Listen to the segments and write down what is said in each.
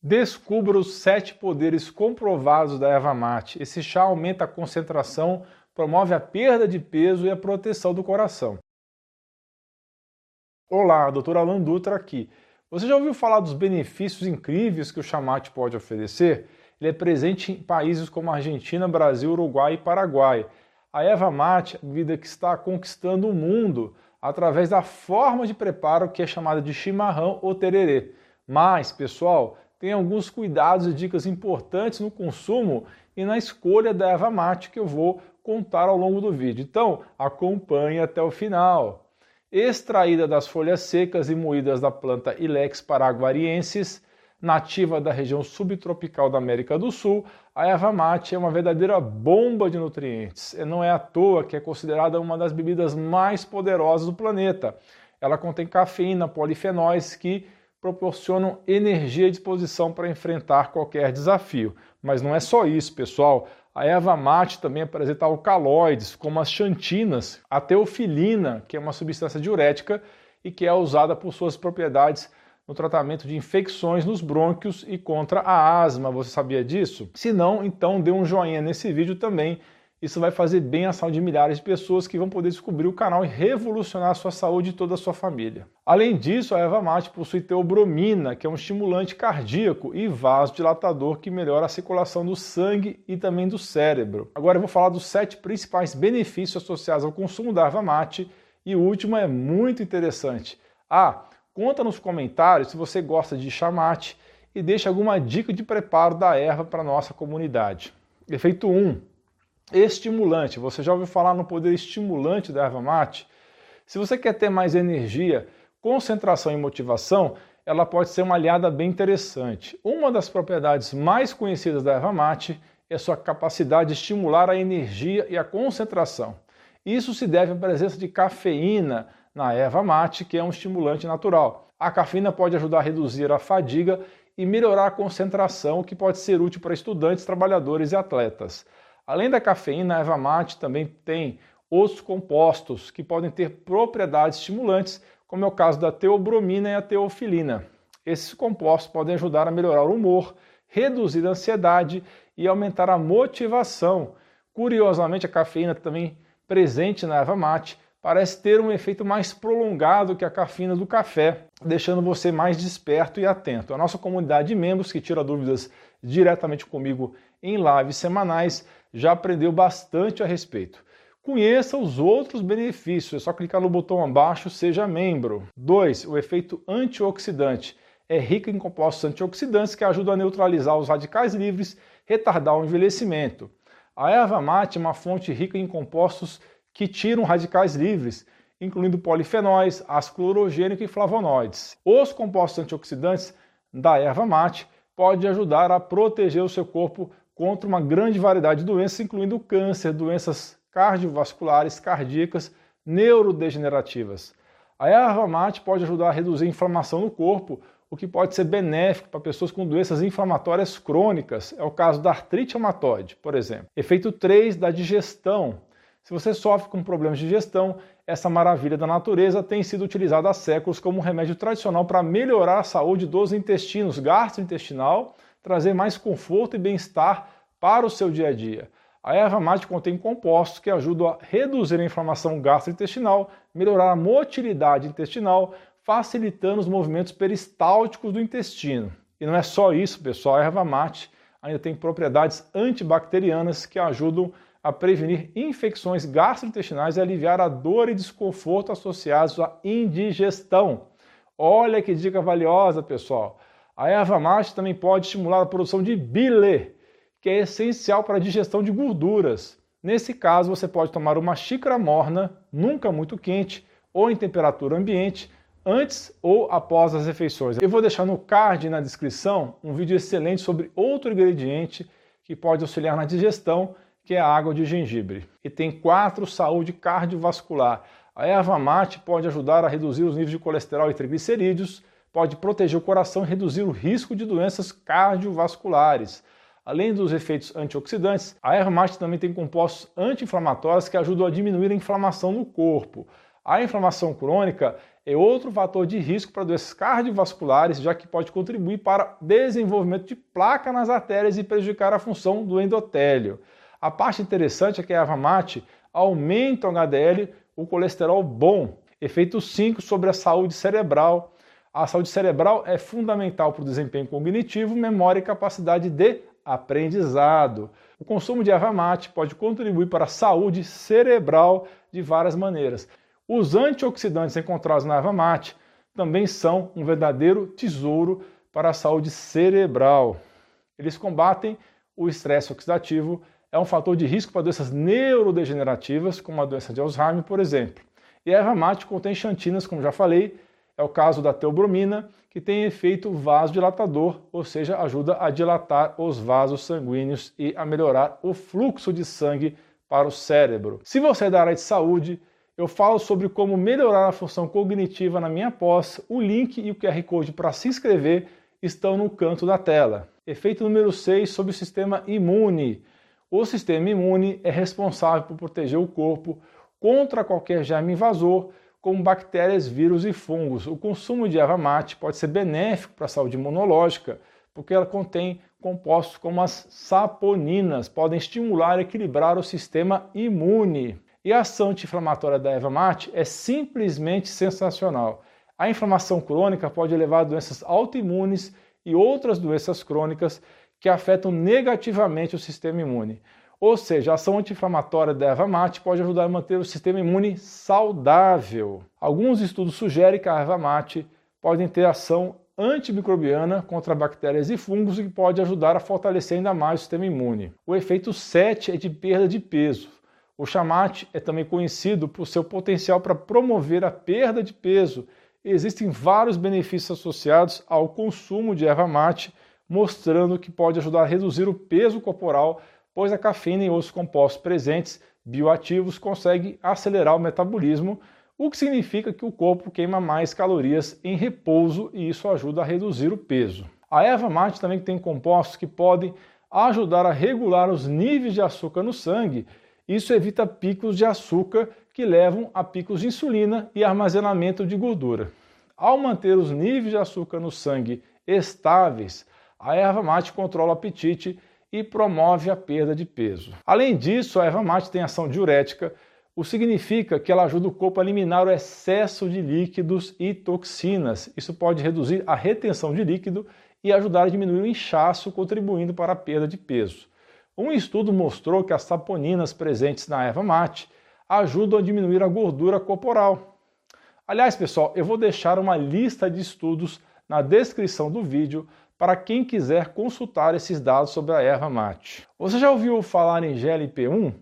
Descubra os sete poderes comprovados da erva mate. Esse chá aumenta a concentração, promove a perda de peso e a proteção do coração. Olá, Dr. Alan Dutra aqui. Você já ouviu falar dos benefícios incríveis que o chá mate pode oferecer? Ele é presente em países como Argentina, Brasil, Uruguai e Paraguai. A erva mate é a bebida que está conquistando o mundo através da forma de preparo que é chamada de chimarrão ou tererê. Mas, pessoal, tem alguns cuidados e dicas importantes no consumo e na escolha da erva mate que eu vou contar ao longo do vídeo. Então, acompanhe até o final. Extraída das folhas secas e moídas da planta Ilex paraguariensis, nativa da região subtropical da América do Sul, a erva mate é uma verdadeira bomba de nutrientes. E não é à toa que é considerada uma das bebidas mais poderosas do planeta. Ela contém cafeína, polifenóis que proporcionam energia e disposição para enfrentar qualquer desafio. Mas não é só isso, pessoal. A erva mate também apresenta alcaloides, como as xantinas, a teofilina, que é uma substância diurética e que é usada por suas propriedades no tratamento de infecções nos brônquios e contra a asma. Você sabia disso? Se não, então dê um joinha nesse vídeo também isso vai fazer bem à saúde de milhares de pessoas que vão poder descobrir o canal e revolucionar a sua saúde e toda a sua família. Além disso, a erva mate possui teobromina, que é um estimulante cardíaco e vasodilatador que melhora a circulação do sangue e também do cérebro. Agora eu vou falar dos sete principais benefícios associados ao consumo da erva mate e o último é muito interessante. Ah, conta nos comentários se você gosta de chá mate e deixa alguma dica de preparo da erva para nossa comunidade. Efeito 1 estimulante. Você já ouviu falar no poder estimulante da erva mate? Se você quer ter mais energia, concentração e motivação, ela pode ser uma aliada bem interessante. Uma das propriedades mais conhecidas da erva mate é sua capacidade de estimular a energia e a concentração. Isso se deve à presença de cafeína na erva mate, que é um estimulante natural. A cafeína pode ajudar a reduzir a fadiga e melhorar a concentração, o que pode ser útil para estudantes, trabalhadores e atletas. Além da cafeína, a erva mate também tem outros compostos que podem ter propriedades estimulantes, como é o caso da teobromina e a teofilina. Esses compostos podem ajudar a melhorar o humor, reduzir a ansiedade e aumentar a motivação. Curiosamente, a cafeína também presente na erva mate parece ter um efeito mais prolongado que a cafeína do café, deixando você mais desperto e atento. A nossa comunidade de membros que tira dúvidas diretamente comigo em lives semanais já aprendeu bastante a respeito. Conheça os outros benefícios, é só clicar no botão abaixo, seja membro. 2. O efeito antioxidante. É rica em compostos antioxidantes que ajudam a neutralizar os radicais livres, retardar o envelhecimento. A erva mate é uma fonte rica em compostos que tiram radicais livres, incluindo polifenóis, ácido clorogênico e flavonoides. Os compostos antioxidantes da erva mate podem ajudar a proteger o seu corpo contra uma grande variedade de doenças, incluindo câncer, doenças cardiovasculares, cardíacas, neurodegenerativas. A erva mate pode ajudar a reduzir a inflamação no corpo, o que pode ser benéfico para pessoas com doenças inflamatórias crônicas. É o caso da artrite reumatoide, por exemplo. Efeito 3 da digestão. Se você sofre com problemas de digestão, essa maravilha da natureza tem sido utilizada há séculos como um remédio tradicional para melhorar a saúde dos intestinos, gastrointestinal trazer mais conforto e bem-estar para o seu dia a dia. A erva mate contém compostos que ajudam a reduzir a inflamação gastrointestinal, melhorar a motilidade intestinal, facilitando os movimentos peristálticos do intestino. E não é só isso, pessoal, a erva mate ainda tem propriedades antibacterianas que ajudam a prevenir infecções gastrointestinais e aliviar a dor e desconforto associados à indigestão. Olha que dica valiosa, pessoal! A erva mate também pode estimular a produção de bile, que é essencial para a digestão de gorduras. Nesse caso, você pode tomar uma xícara morna, nunca muito quente, ou em temperatura ambiente, antes ou após as refeições. Eu vou deixar no card na descrição um vídeo excelente sobre outro ingrediente que pode auxiliar na digestão, que é a água de gengibre. E tem quatro saúde cardiovascular. A erva mate pode ajudar a reduzir os níveis de colesterol e triglicerídeos, pode proteger o coração e reduzir o risco de doenças cardiovasculares. Além dos efeitos antioxidantes, a erva também tem compostos anti-inflamatórios que ajudam a diminuir a inflamação no corpo. A inflamação crônica é outro fator de risco para doenças cardiovasculares, já que pode contribuir para desenvolvimento de placa nas artérias e prejudicar a função do endotélio. A parte interessante é que a erva mate aumenta o HDL, o colesterol bom. Efeito 5 sobre a saúde cerebral. A saúde cerebral é fundamental para o desempenho cognitivo, memória e capacidade de aprendizado. O consumo de erva mate pode contribuir para a saúde cerebral de várias maneiras. Os antioxidantes encontrados na erva mate também são um verdadeiro tesouro para a saúde cerebral. Eles combatem o estresse oxidativo, é um fator de risco para doenças neurodegenerativas, como a doença de Alzheimer, por exemplo. E a erva mate contém xantinas, como já falei, é o caso da teobromina, que tem efeito vasodilatador, ou seja, ajuda a dilatar os vasos sanguíneos e a melhorar o fluxo de sangue para o cérebro. Se você é da área de saúde, eu falo sobre como melhorar a função cognitiva na minha pós. O link e o QR Code para se inscrever estão no canto da tela. Efeito número 6 sobre o sistema imune. O sistema imune é responsável por proteger o corpo contra qualquer germe invasor, como bactérias, vírus e fungos. O consumo de erva mate pode ser benéfico para a saúde imunológica, porque ela contém compostos como as saponinas, podem estimular e equilibrar o sistema imune. E a ação anti-inflamatória da erva mate é simplesmente sensacional. A inflamação crônica pode levar a doenças autoimunes e outras doenças crônicas que afetam negativamente o sistema imune. Ou seja, a ação anti-inflamatória da erva mate pode ajudar a manter o sistema imune saudável. Alguns estudos sugerem que a erva mate pode ter ação antimicrobiana contra bactérias e fungos e que pode ajudar a fortalecer ainda mais o sistema imune. O efeito 7 é de perda de peso. O chamate é também conhecido por seu potencial para promover a perda de peso. Existem vários benefícios associados ao consumo de erva mate, mostrando que pode ajudar a reduzir o peso corporal pois a cafeína e outros compostos presentes bioativos conseguem acelerar o metabolismo, o que significa que o corpo queima mais calorias em repouso e isso ajuda a reduzir o peso. A erva mate também tem compostos que podem ajudar a regular os níveis de açúcar no sangue. Isso evita picos de açúcar que levam a picos de insulina e armazenamento de gordura. Ao manter os níveis de açúcar no sangue estáveis, a erva mate controla o apetite e promove a perda de peso. Além disso, a erva mate tem ação diurética, o que significa que ela ajuda o corpo a eliminar o excesso de líquidos e toxinas. Isso pode reduzir a retenção de líquido e ajudar a diminuir o inchaço, contribuindo para a perda de peso. Um estudo mostrou que as saponinas presentes na erva mate ajudam a diminuir a gordura corporal. Aliás, pessoal, eu vou deixar uma lista de estudos na descrição do vídeo para quem quiser consultar esses dados sobre a erva mate. Você já ouviu falar em GLP-1?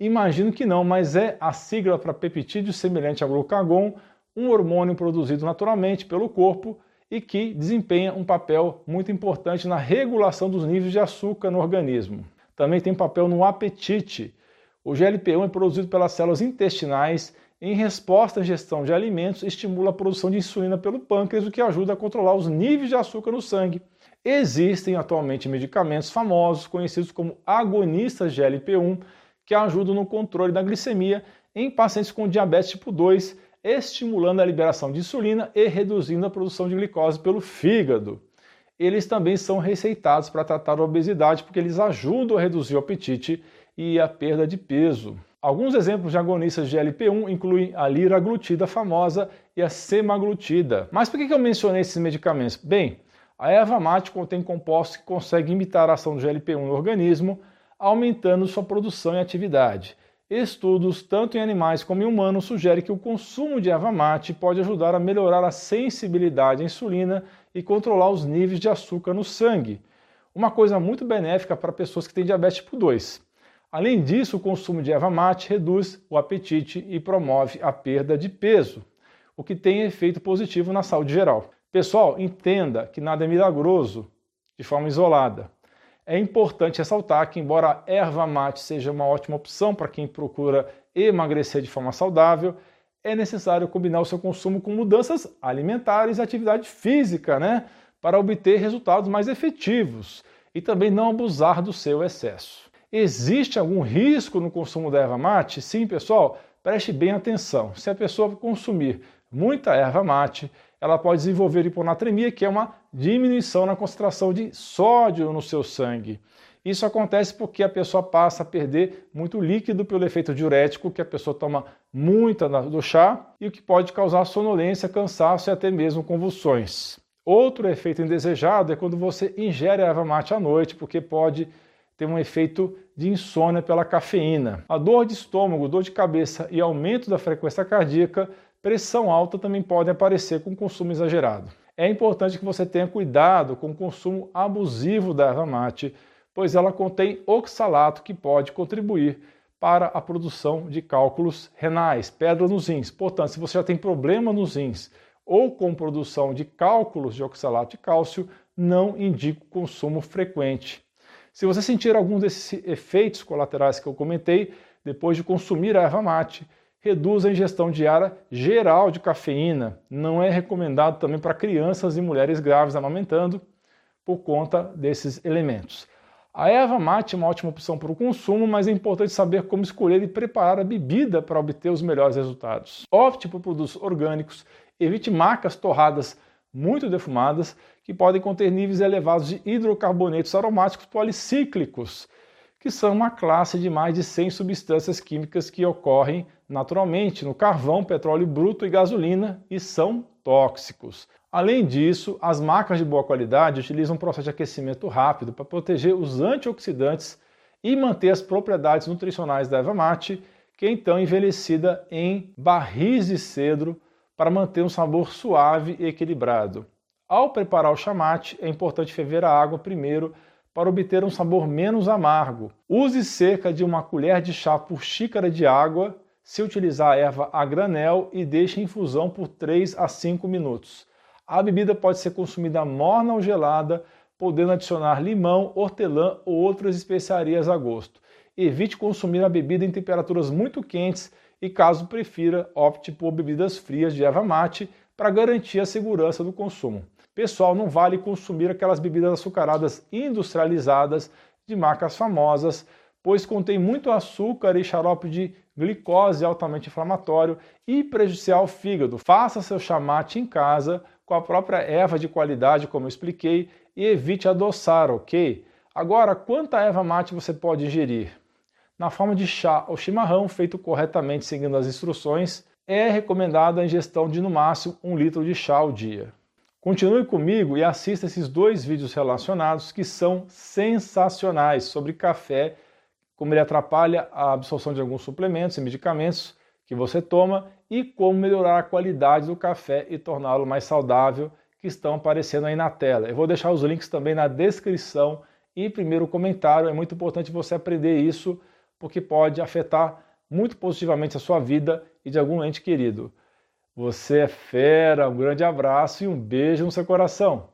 Imagino que não, mas é a sigla para peptídeo semelhante ao glucagon, um hormônio produzido naturalmente pelo corpo e que desempenha um papel muito importante na regulação dos níveis de açúcar no organismo. Também tem papel no apetite. O GLP-1 é produzido pelas células intestinais em resposta à ingestão de alimentos, estimula a produção de insulina pelo pâncreas, o que ajuda a controlar os níveis de açúcar no sangue. Existem atualmente medicamentos famosos, conhecidos como agonistas de GLP-1, que ajudam no controle da glicemia em pacientes com diabetes tipo 2, estimulando a liberação de insulina e reduzindo a produção de glicose pelo fígado. Eles também são receitados para tratar a obesidade porque eles ajudam a reduzir o apetite e a perda de peso. Alguns exemplos de agonistas de GLP-1 incluem a liraglutida famosa e a semaglutida. Mas por que eu mencionei esses medicamentos? Bem, a erva mate contém compostos que conseguem imitar a ação do GLP-1 no organismo, aumentando sua produção e atividade. Estudos, tanto em animais como em humanos, sugerem que o consumo de erva mate pode ajudar a melhorar a sensibilidade à insulina e controlar os níveis de açúcar no sangue. Uma coisa muito benéfica para pessoas que têm diabetes tipo 2. Além disso, o consumo de erva mate reduz o apetite e promove a perda de peso, o que tem efeito positivo na saúde geral. Pessoal, entenda que nada é milagroso de forma isolada. É importante ressaltar que, embora a erva mate seja uma ótima opção para quem procura emagrecer de forma saudável, é necessário combinar o seu consumo com mudanças alimentares e atividade física, né? Para obter resultados mais efetivos e também não abusar do seu excesso. Existe algum risco no consumo da erva mate? Sim, pessoal, preste bem atenção. Se a pessoa consumir muita erva mate, ela pode desenvolver hiponatremia, que é uma diminuição na concentração de sódio no seu sangue. Isso acontece porque a pessoa passa a perder muito líquido pelo efeito diurético, que a pessoa toma muita do chá e o que pode causar sonolência, cansaço e até mesmo convulsões. Outro efeito indesejado é quando você ingere erva mate à noite, porque pode ter um efeito de insônia pela cafeína. A dor de estômago, dor de cabeça e aumento da frequência cardíaca, pressão alta também podem aparecer com consumo exagerado. É importante que você tenha cuidado com o consumo abusivo da erva mate, pois ela contém oxalato que pode contribuir para a produção de cálculos renais, pedra nos rins. Portanto, se você já tem problema nos rins ou com produção de cálculos de oxalato de cálcio, não indico consumo frequente. Se você sentir algum desses efeitos colaterais que eu comentei, depois de consumir a erva mate, reduz a ingestão diária geral de cafeína. Não é recomendado também para crianças e mulheres grávidas amamentando por conta desses elementos. A erva mate é uma ótima opção para o consumo, mas é importante saber como escolher e preparar a bebida para obter os melhores resultados. Opte por produtos orgânicos, evite marcas torradas muito defumadas que podem conter níveis elevados de hidrocarbonetos aromáticos policíclicos, que são uma classe de mais de 100 substâncias químicas que ocorrem naturalmente no carvão, petróleo bruto e gasolina e são tóxicos. Além disso, as marcas de boa qualidade utilizam um processo de aquecimento rápido para proteger os antioxidantes e manter as propriedades nutricionais da erva mate, que é então envelhecida em barris de cedro para manter um sabor suave e equilibrado. Ao preparar o chamate, é importante ferver a água primeiro para obter um sabor menos amargo. Use cerca de uma colher de chá por xícara de água se utilizar a erva a granel e deixe em infusão por 3 a 5 minutos. A bebida pode ser consumida morna ou gelada, podendo adicionar limão, hortelã ou outras especiarias a gosto. Evite consumir a bebida em temperaturas muito quentes e, caso prefira, opte por bebidas frias de erva mate para garantir a segurança do consumo. Pessoal, não vale consumir aquelas bebidas açucaradas industrializadas de marcas famosas, pois contém muito açúcar e xarope de glicose altamente inflamatório e prejudicial ao fígado. Faça seu chamate em casa com a própria erva de qualidade, como eu expliquei, e evite adoçar, ok? Agora, quanta erva mate você pode ingerir? Na forma de chá ou chimarrão, feito corretamente seguindo as instruções, é recomendada a ingestão de no máximo um litro de chá ao dia. Continue comigo e assista esses dois vídeos relacionados que são sensacionais sobre café, como ele atrapalha a absorção de alguns suplementos e medicamentos que você toma e como melhorar a qualidade do café e torná-lo mais saudável, que estão aparecendo aí na tela. Eu vou deixar os links também na descrição e primeiro comentário. É muito importante você aprender isso, porque pode afetar muito positivamente a sua vida e de algum ente querido. Você é fera, um grande abraço e um beijo no seu coração.